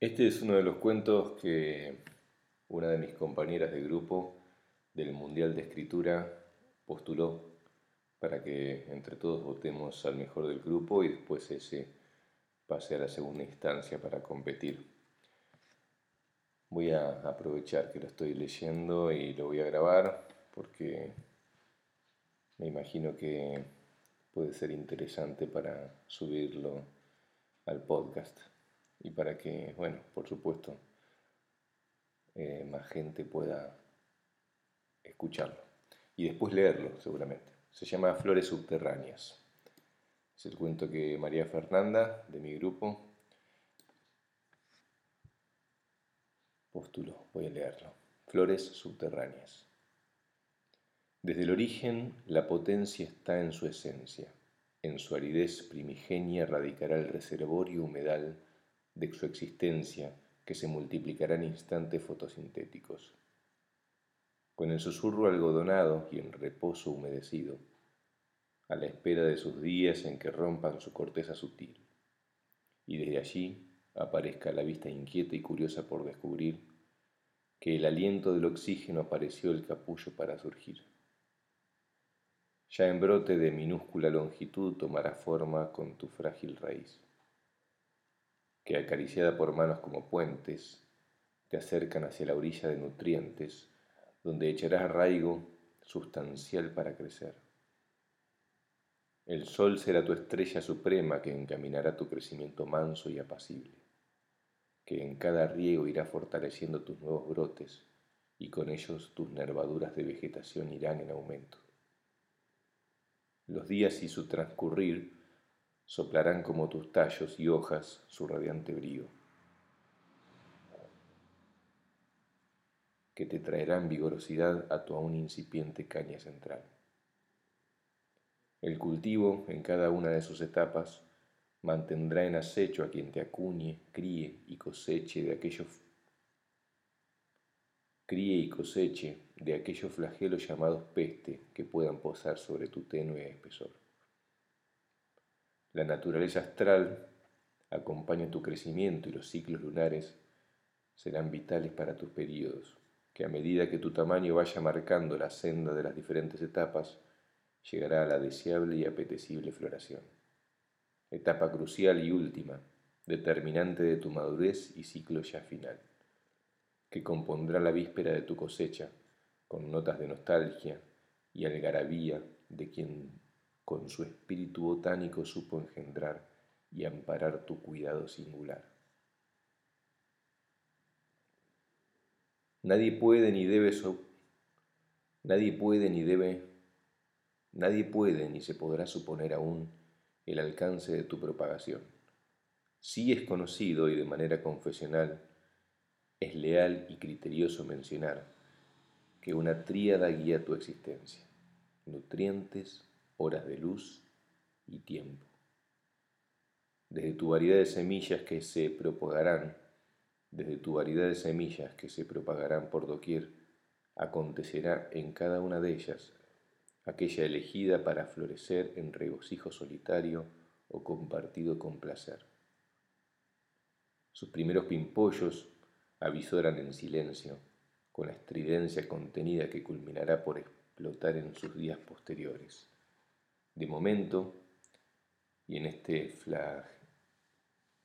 Este es uno de los cuentos que una de mis compañeras de grupo del Mundial de Escritura postuló para que entre todos votemos al mejor del grupo y después ese pase a la segunda instancia para competir. Voy a aprovechar que lo estoy leyendo y lo voy a grabar porque me imagino que puede ser interesante para subirlo al podcast y para que, bueno, por supuesto, eh, más gente pueda escucharlo y después leerlo seguramente. Se llama Flores Subterráneas. Es el cuento que María Fernanda, de mi grupo, postuló. Voy a leerlo. Flores Subterráneas. Desde el origen, la potencia está en su esencia. En su aridez primigenia radicará el reservorio humedal de su existencia que se multiplicará en instantes fotosintéticos. Con el susurro algodonado y en reposo humedecido, a la espera de sus días en que rompan su corteza sutil, y desde allí aparezca la vista inquieta y curiosa por descubrir que el aliento del oxígeno apareció el capullo para surgir. Ya en brote de minúscula longitud tomará forma con tu frágil raíz que acariciada por manos como puentes, te acercan hacia la orilla de nutrientes, donde echarás arraigo sustancial para crecer. El sol será tu estrella suprema que encaminará tu crecimiento manso y apacible, que en cada riego irá fortaleciendo tus nuevos brotes y con ellos tus nervaduras de vegetación irán en aumento. Los días y su transcurrir soplarán como tus tallos y hojas su radiante brío, que te traerán vigorosidad a tu aún incipiente caña central. El cultivo, en cada una de sus etapas, mantendrá en acecho a quien te acuñe, críe y coseche de aquellos críe y coseche de aquellos flagelos llamados peste que puedan posar sobre tu tenue espesor. La naturaleza astral acompaña tu crecimiento y los ciclos lunares serán vitales para tus periodos, que a medida que tu tamaño vaya marcando la senda de las diferentes etapas, llegará a la deseable y apetecible floración. Etapa crucial y última, determinante de tu madurez y ciclo ya final, que compondrá la víspera de tu cosecha, con notas de nostalgia y algarabía de quien con su espíritu botánico supo engendrar y amparar tu cuidado singular. Nadie puede ni debe nadie puede ni debe nadie puede ni se podrá suponer aún el alcance de tu propagación. Si es conocido y de manera confesional es leal y criterioso mencionar que una tríada guía tu existencia: nutrientes, horas de luz y tiempo. Desde tu variedad de semillas que se propagarán, desde tu variedad de semillas que se propagarán por doquier, acontecerá en cada una de ellas aquella elegida para florecer en regocijo solitario o compartido con placer. Sus primeros pimpollos avisoran en silencio, con la estridencia contenida que culminará por explotar en sus días posteriores de momento, y en este flag,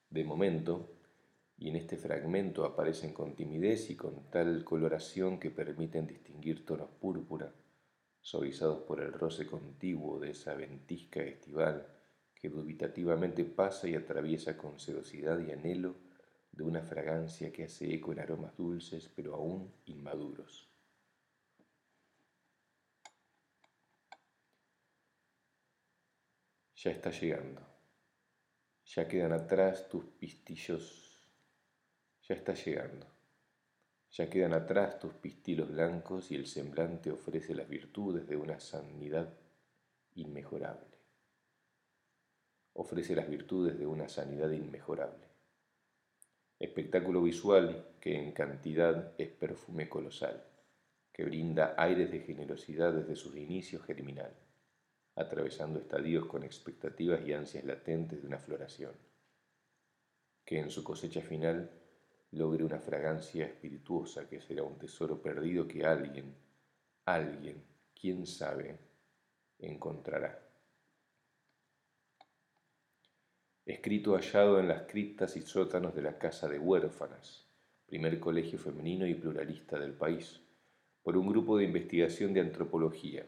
de momento, y en este fragmento aparecen con timidez y con tal coloración que permiten distinguir tonos púrpura, suavizados por el roce contiguo de esa ventisca estival que dubitativamente pasa y atraviesa con sedosidad y anhelo de una fragancia que hace eco en aromas dulces pero aún inmaduros. Ya está llegando. Ya quedan atrás tus pistillos. Ya está llegando. Ya quedan atrás tus pistilos blancos y el semblante ofrece las virtudes de una sanidad inmejorable. Ofrece las virtudes de una sanidad inmejorable. Espectáculo visual que en cantidad es perfume colosal, que brinda aires de generosidad desde sus inicios germinal atravesando estadios con expectativas y ansias latentes de una floración, que en su cosecha final logre una fragancia espirituosa que será un tesoro perdido que alguien, alguien, quién sabe, encontrará. Escrito hallado en las criptas y sótanos de la Casa de Huérfanas, primer colegio femenino y pluralista del país, por un grupo de investigación de antropología,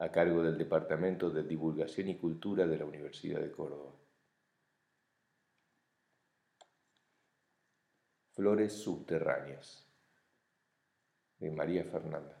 a cargo del Departamento de Divulgación y Cultura de la Universidad de Córdoba. Flores subterráneas de María Fernanda.